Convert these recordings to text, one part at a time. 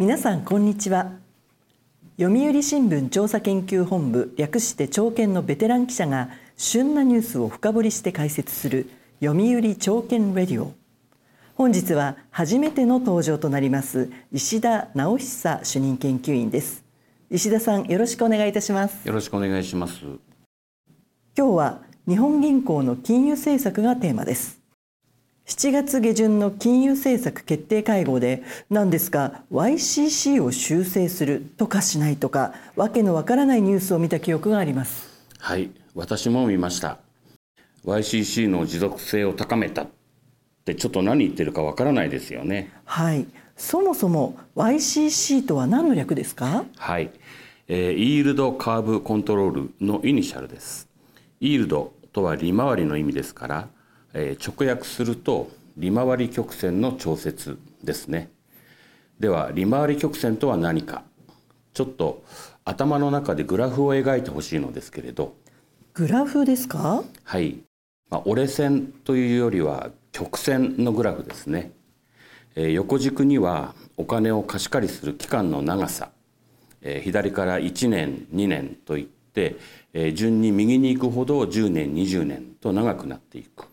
皆さんこんにちは。読売新聞調査研究本部略して朝見のベテラン記者が旬なニュースを深掘りして解説する読売朝見レディオ。本日は初めての登場となります石田直久主任研究員です。石田さんよろしくお願いいたします。よろしくお願いします。今日は日本銀行の金融政策がテーマです7月下旬の金融政策決定会合で何ですか YCC を修正するとかしないとかわけのわからないニュースを見た記憶があります。はい私も見ました。YCC の持続性を高めたってちょっと何言ってるかわからないですよね。はい。そもそも YCC とは何の略ですか？はい、えー、イールドカーブコントロールのイニシャルです。イールドとは利回りの意味ですから、えー、直訳すると利回り曲線の調節ですね。では利回り曲線とは何か。ちょっと頭の中でグラフを描いてほしいのですけれど。グラフですか？はい、まあ、折れ線というよりは曲線のグラフですね、えー、横軸にはお金を貸し借りする期間の長さ、えー、左から1年2年といって、えー、順に右に行くほど10年20年と長くなっていく、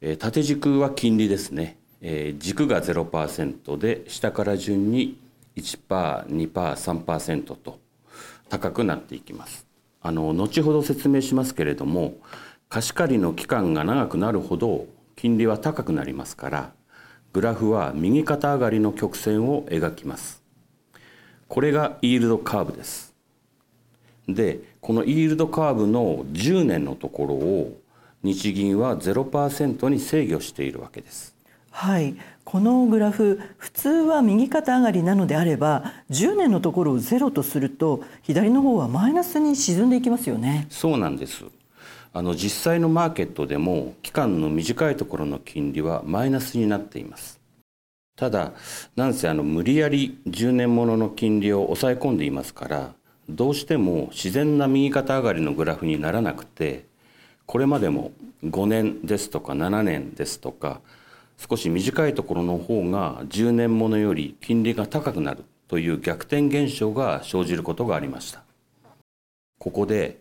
え、縦軸は金利ですね、えー、軸が0%で下から順に 1%2%3% と高くなっていきます。あの後ほど説明しますけれども貸し借りの期間が長くなるほど金利は高くなりますからグラフは右肩上がりの曲線を描きます。これがイールドカーブです。でこのイールドカーブの10年のところを日銀は0%に制御しているわけです。はい。このグラフ普通は右肩上がりなのであれば10年のところをゼロとすると左の方はマイナスに沈んでいきますよね。そうなんです。あの実際のマーケットでも期間の短いところの金利はマイナスになっています。ただなんせあの無理やり10年ものの金利を抑え込んでいますからどうしても自然な右肩上がりのグラフにならなくてこれまでも5年ですとか7年ですとか少し短いところの方が10年ものより金利が高くなるという逆転現象が生じることがありました。ここで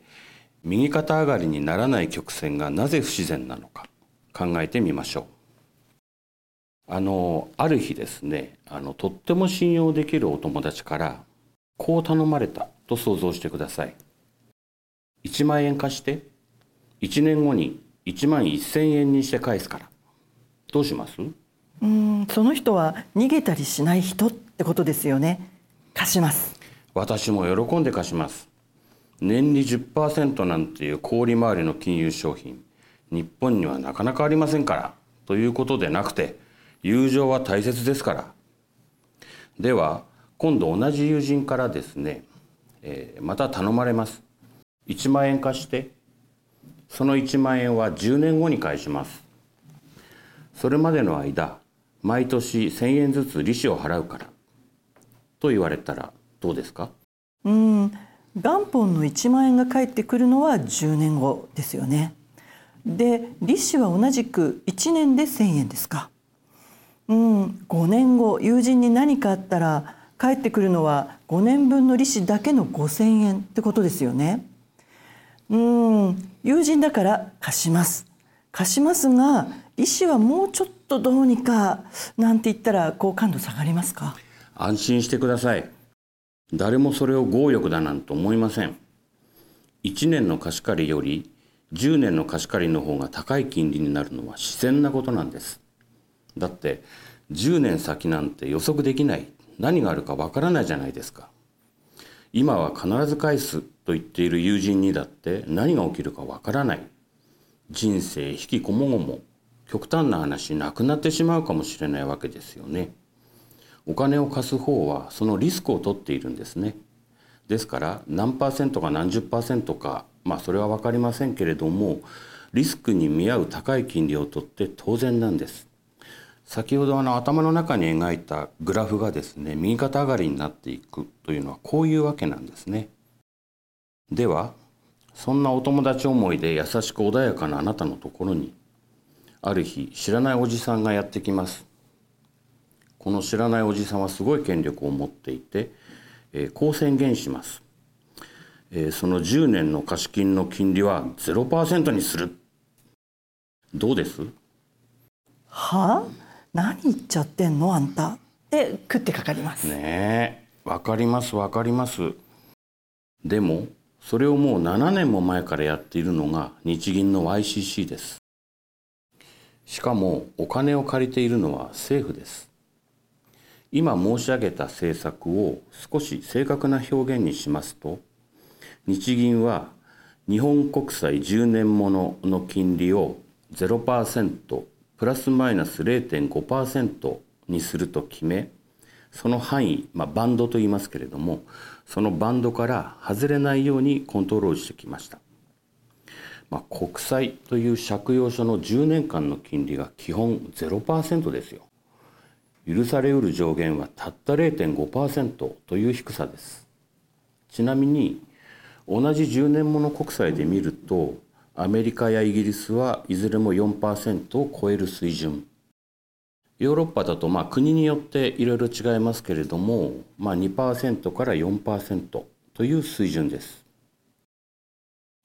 右肩上がりにならない曲線がなぜ不自然なのか考えてみましょう。あのある日ですねあのとっても信用できるお友達からこう頼まれたと想像してください。1万円貸して1年後に1万1000円にして返すから。どうします？うんその人は逃げたりしない人ってことですよね。貸します。私も喜んで貸します。年利10%なんていう小売回りの金融商品日本にはなかなかありませんから。ということでなくて友情は大切ですから。では今度同じ友人からですね、えー、また頼まれます。1万円貸してその1万円は10年後に返しますそれまでの間毎年1,000円ずつ利子を払うからと言われたらどうですか？うん元本の1万円が返ってくるのは10年後ですよね。で利子は同じく1年で1,000円ですか。うん5年後友人に何かあったら返ってくるのは5年分の利子だけの5,000円ってことですよね。うん。友人だから貸します。貸しますが利子はもうちょっとどうにかなんて言ったら好感度下がりますか？安心してください。誰もそれを強欲だなんて思いません。1年の貸し借りより10年の貸し借りの方が高い金利になるのは自然なことなんです。だって10年先なんて予測できない。何があるかわからないじゃないですか。今は必ず返すと言っている友人にだって何が起きるかわからない人生引きこもごも極端な話なくなってしまうかもしれないわけですよね。お金を貸す方はそのリスクを取っているんですね。ですから何パーセントか何十パーセントかまあそれは分かりませんけれどもリスクに見合う高い金利を取って当然なんです。先ほどあの頭の中に描いたグラフがですね右肩上がりになっていくというのはこういうわけなんですね。ではそんなお友達思いで優しく穏やかなあなたのところにある日知らないおじさんがやってきます。この知らないおじさんはすごい権力を持っていて、えー、こう宣言します、えー、その10年の貸金の金利は0%にするどうです？はあ？何言っちゃってんのあんた？で食ってかかります。ねえ。わかりますわかります。でもそれをもう7年も前からやっているのが日銀の YCC です。しかもお金を借りているのは政府です。今申し上げた政策を少し正確な表現にしますと日銀は日本国債10年ものの金利を0%プラスマイナス0.5%にすると決めその範囲、まあ、バンドと言いますけれどもそのバンドから外れないようにコントロールしてきました、まあ、国債という借用書の10年間の金利が基本0%ですよ。許されうる上限はたった0.5%という低さです。ちなみに同じ10年もの国債で見るとアメリカやイギリスはいずれも4%を超える水準。ヨーロッパだとまあ国によっていろいろ違いますけれども、まあ、2%から4%という水準です。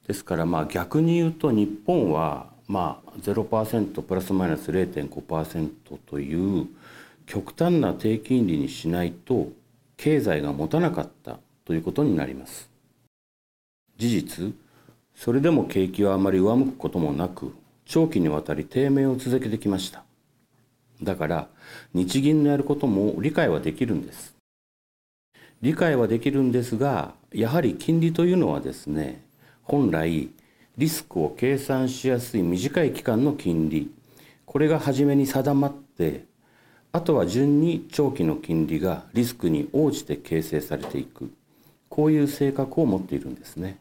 ですからまあ逆に言うと日本はまあ0%プラスマイナス0.5%という極端な低金利にしないと経済が持たなかったということになります。事実それでも景気はあまり上向くこともなく長期にわたり低迷を続けてきました。だから日銀のやることも理解はできるんです。理解はできるんですがやはり金利というのはですね本来リスクを計算しやすい短い期間の金利これが初めに定まってあとは順に長期の金利がリスクに応じて形成されていくこういう性格を持っているんですね。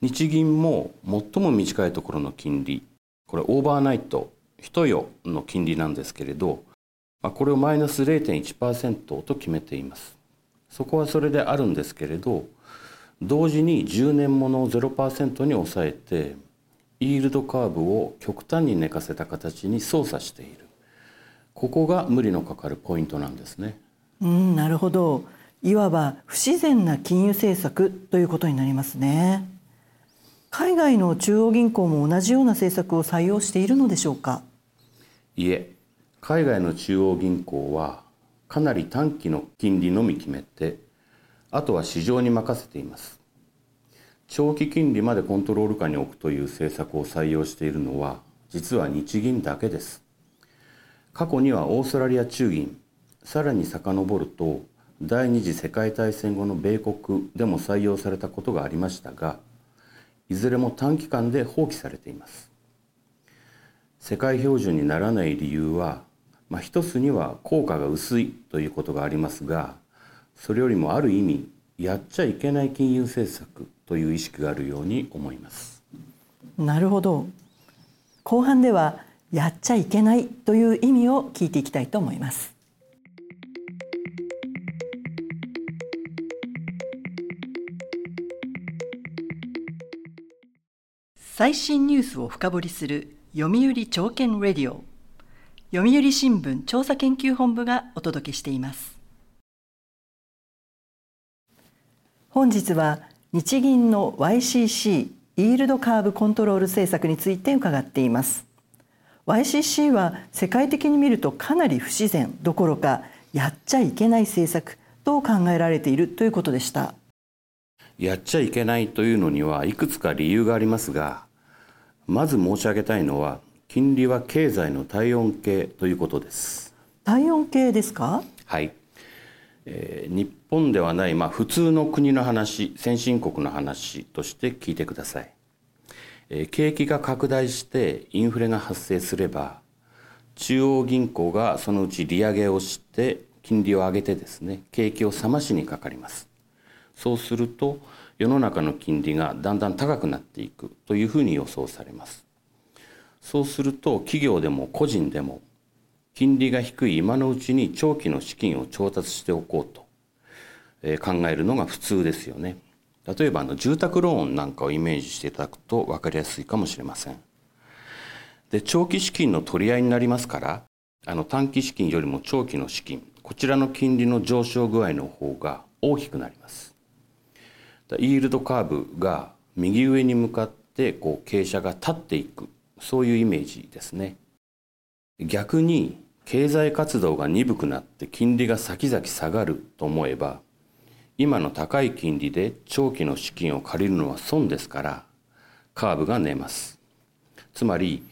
日銀も最も短いところの金利これオーバーナイト一夜の金利なんですけれどこれをマイナス0.1%と決めていますそこはそれであるんですけれど同時に10年ものを0%に抑えてイールドカーブを極端に寝かせた形に操作しているここが無理のかかるポイントなんですね。うん、なるほど。いわば不自然な金融政策ということになりますね。海外の中央銀行も同じような政策を採用しているのでしょうか？いえ、海外の中央銀行はかなり短期の金利のみ決めて、あとは市場に任せています。長期金利までコントロール下に置くという政策を採用しているのは実は日銀だけです。過去にはオーストラリア中銀さらに遡ると第二次世界大戦後の米国でも採用されたことがありましたがいずれも短期間で放棄されています。世界標準にならない理由は、まあ、一つには効果が薄いということがありますがそれよりもある意味やっちゃいけない金融政策という意識があるように思います。なるほど。後半ではやっちゃいけないという意味を聞いていきたいと思います。最新ニュースを深掘りする読売朝券レディオ。読売新聞調査研究本部がお届けしています。本日は日銀の YCC イールドカーブコントロール政策について伺っています。YCC は世界的に見るとかなり不自然どころかやっちゃいけない政策と考えられているということでした。やっちゃいけないというのにはいくつか理由がありますがまず申し上げたいのは金利は経済の体温計ということです。体温計ですか？はい、えー、日本ではない、まあ、普通の国の話先進国の話として聞いてください。景気が拡大してインフレが発生すれば中央銀行がそのうち利上げをして金利を上げてですね景気を冷ましにかかります。そうすると世の中の金利がだんだん高くなっていくというふうに予想されます。そうすると企業でも個人でも金利が低い今のうちに長期の資金を調達しておこうと考えるのが普通ですよね。例えばあの住宅ローンなんかをイメージしていただくと分かりやすいかもしれません。で長期資金の取り合いになりますからあの短期資金よりも長期の資金こちらの金利の上昇具合の方が大きくなります。イールドカーブが右上に向かってこう傾斜が立っていくそういうイメージですね。逆に経済活動が鈍くなって金利が先々下がると思えば今の高い金利で長期の資金を借りるのは損ですからカーブが寝ます。つまり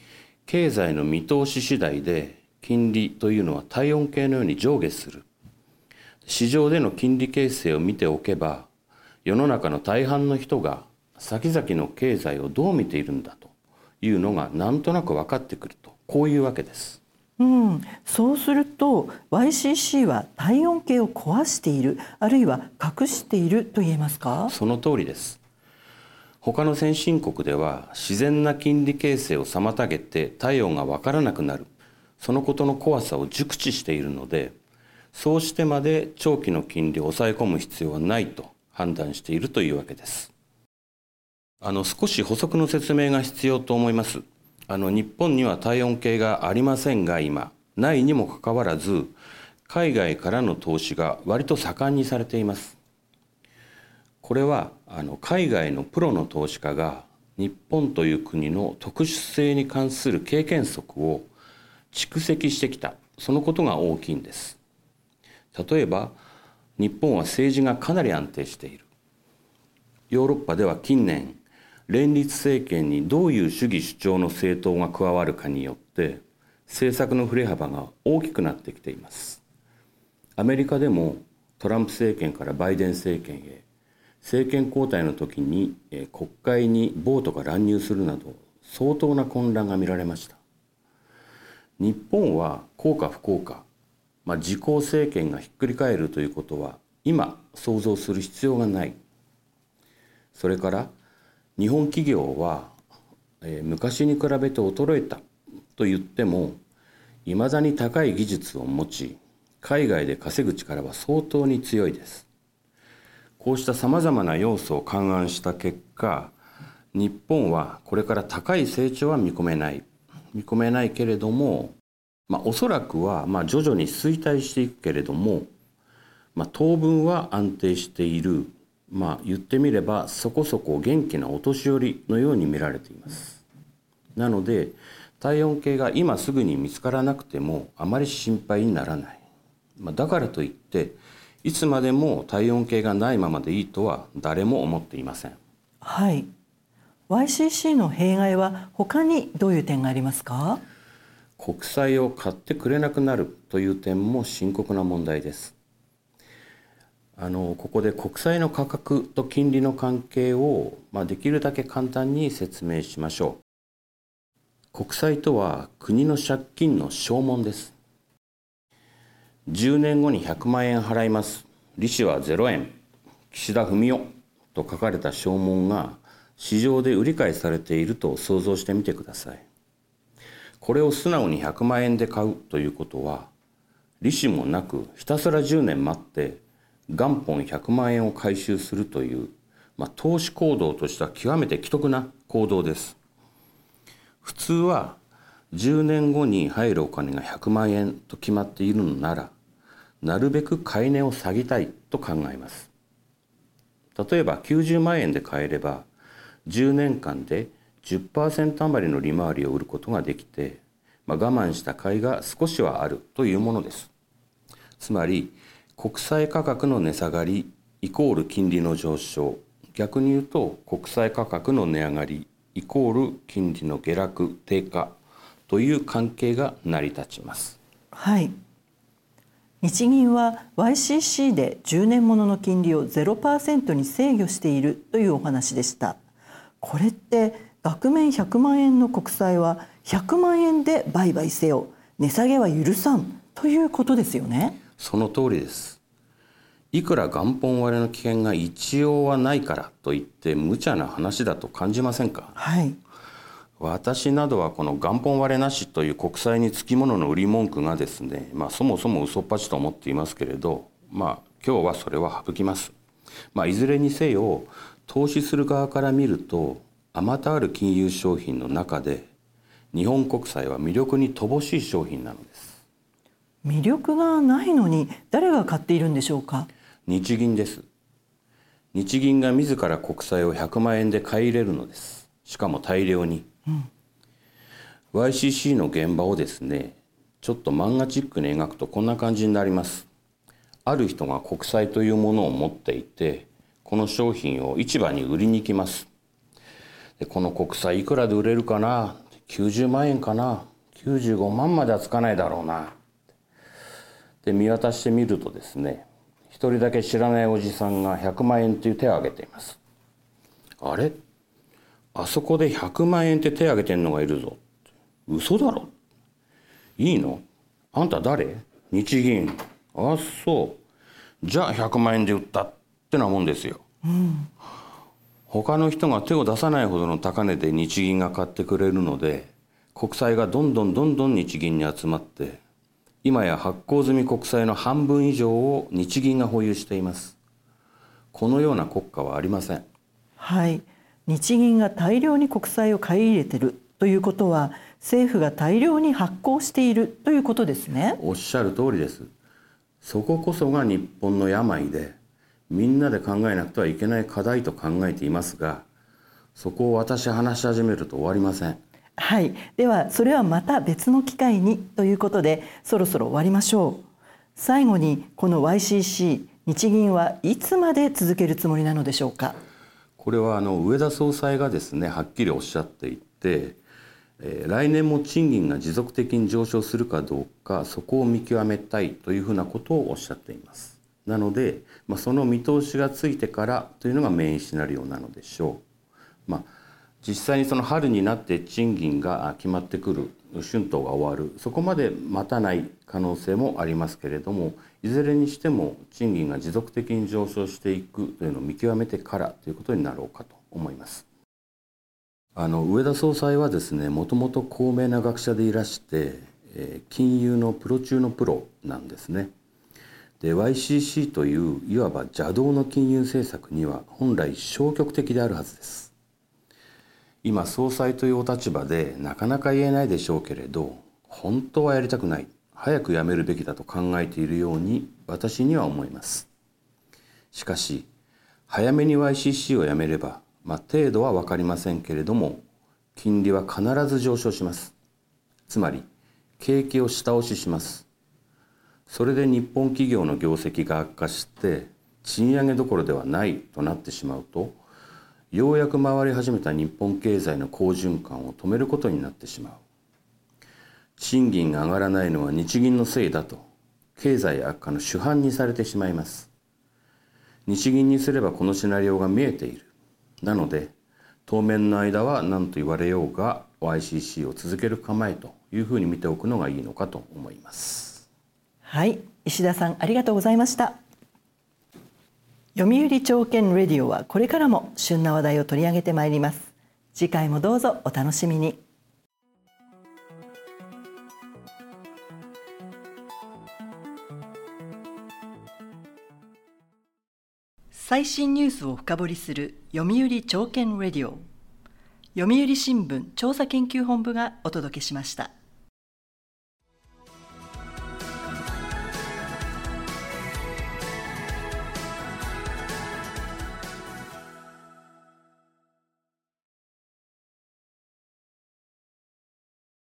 経済の見通し次第で金利というのは体温計のように上下する。市場での金利形成を見ておけば世の中の大半の人が先々の経済をどう見ているんだというのがなんとなく分かってくるとこういうわけです。うん、そうすると YCC は体温計を壊しているあるいは隠していると言えますか？その通りです。他の先進国では自然な金利形成を妨げて体温が分からなくなる。そのことの怖さを熟知しているのでそうしてまで長期の金利を抑え込む必要はないと判断しているというわけです。あの少し補足の説明が必要と思います。あの日本には体温計がありませんが今ないにもかかわらず海外からの投資が割と盛んにされています。これはあの海外のプロの投資家が日本という国の特殊性に関する経験則を蓄積してきたそのことが大きいんです。例えば日本は政治がかなり安定している。ヨーロッパでは近年連立政権にどういう主義主張の政党が加わるかによって政策の振れ幅が大きくなってきています。アメリカでもトランプ政権からバイデン政権へ政権交代の時に国会にボートが乱入するなど相当な混乱が見られました。日本は効か不効か、まあ、自公政権がひっくり返るということは今想像する必要がない。それから日本企業は、えー、昔に比べて衰えたと言ってもいまだに高い技術を持ち海外で稼ぐ力は相当に強いです。こうしたさまざまな要素を勘案した結果日本はこれから高い成長は見込めない。見込めないけれども、まあ、おそらくはまあ徐々に衰退していくけれども、まあ、当分は安定している。まあ言ってみればそこそこ元気なお年寄りのように見られています。なので体温計が今すぐに見つからなくてもあまり心配にならない、まあ、だからといっていつまでも体温計がないままでいいとは誰も思っていません。はい。YCC の弊害は他にどういう点がありますか？国債を買ってくれなくなるという点も深刻な問題です。あのここで国債の価格と金利の関係を、まあ、できるだけ簡単に説明しましょう。国債とは国の借金の証文です。10年後に100万円払います。利子は0円。岸田文雄と書かれた証文が市場で売り買いされていると想像してみてください。これを素直に100万円で買うということは利子もなくひたすら10年待って元本100万円を回収するという、まあ、投資行動としては極めて既得な行動です。普通は10年後に入るお金が100万円と決まっているのならなるべく買い値を下げたいと考えます。例えば90万円で買えれば10年間で10%余りの利回りを売ることができて、まあ、我慢した甲斐が少しはあるというものです。つまり国債価格の値下がりイコール金利の上昇。逆に言うと国債価格の値上がりイコール金利の下落低下という関係が成り立ちます。はい。日銀は YCC で10年ものの金利を0%に制御しているというお話でした。これって額面100万円の国債は100万円で売買せよ。値下げは許さん。ということですよね。その通りです。いくら元本割れの危険が一応はないからといって無茶な話だと感じませんか？はい。私などはこの元本割れなしという国債につきものの売り文句がですね、まあ、そもそも嘘っぱちと思っていますけれど、まあ、今日はそれは省きます。まあ、いずれにせよ投資する側から見るとあまたある金融商品の中で日本国債は魅力に乏しい商品なのです。魅力がないのに誰が買っているんでしょうか？日銀です。日銀が自ら国債を100万円で買い入れるのです。しかも大量に、うん、YCC の現場をですねちょっと漫画チックに描くとこんな感じになります。ある人が国債というものを持っていてこの商品を市場に売りに行きますでこの国債いくらで売れるかな？90万円かな？95万まではつかないだろうな。で見渡してみるとですね一人だけ知らないおじさんが100万円という手を挙げています。あれ？あそこで100万円って手を挙げてんのがいるぞ。嘘だろ？いいの？あんた誰？日銀。あそう。じゃあ100万円で売ったってなもんですよ、うん、他の人が手を出さないほどの高値で日銀が買ってくれるので国債がどんどんどんどん日銀に集まって今や発行済み国債の半分以上を日銀が保有しています。このような国家はありません。はい。日銀が大量に国債を買い入れてるということは政府が大量に発行しているということですね。おっしゃる通りです。そここそが日本の病でみんなで考えなくてはいけない課題と考えていますがそこを私話し始めると終わりません。はい。ではそれはまた別の機会にということでそろそろ終わりましょう。最後にこの YCC 日銀はいつまで続けるつもりなのでしょうか？これはあの上田総裁がですねはっきりおっしゃっていてえー、来年も賃金が持続的に上昇するかどうかそこを見極めたいというふうなことをおっしゃっていますなので、まあ、その見通しがついてからというのがメインシナリオなのでしょう、まあ、実際にその春になって賃金が決まってくる春闘が終わるそこまで待たない可能性もありますけれどもいずれにしても賃金が持続的に上昇していくというのを見極めてからということになろうかと思います。あの上田総裁はですねもともと高名な学者でいらして、えー、金融のプロ中のプロなんですね。で YCC といういわば邪道の金融政策には本来消極的であるはずです。今総裁というお立場でなかなか言えないでしょうけれど本当はやりたくない早くやめるべきだと考えているように私には思います。しかし早めに YCC をやめればまあ、程度は分かりませんけれども金利は必ず上昇しますつまり景気を下押ししますそれで日本企業の業績が悪化して賃上げどころではないとなってしまうとようやく回り始めた日本経済の好循環を止めることになってしまう。賃金が上がらないのは日銀のせいだと経済悪化の主犯にされてしまいます。日銀にすればこのシナリオが見えている。なので当面の間は何と言われようが YCC を続ける構えというふうに見ておくのがいいのかと思います。はい石田さんありがとうございました。読売朝券レディオはこれからも旬な話題を取り上げてまいります。次回もどうぞお楽しみに。最新ニュースを深掘りする読売朝券レディオ。読売新聞調査研究本部がお届けしました。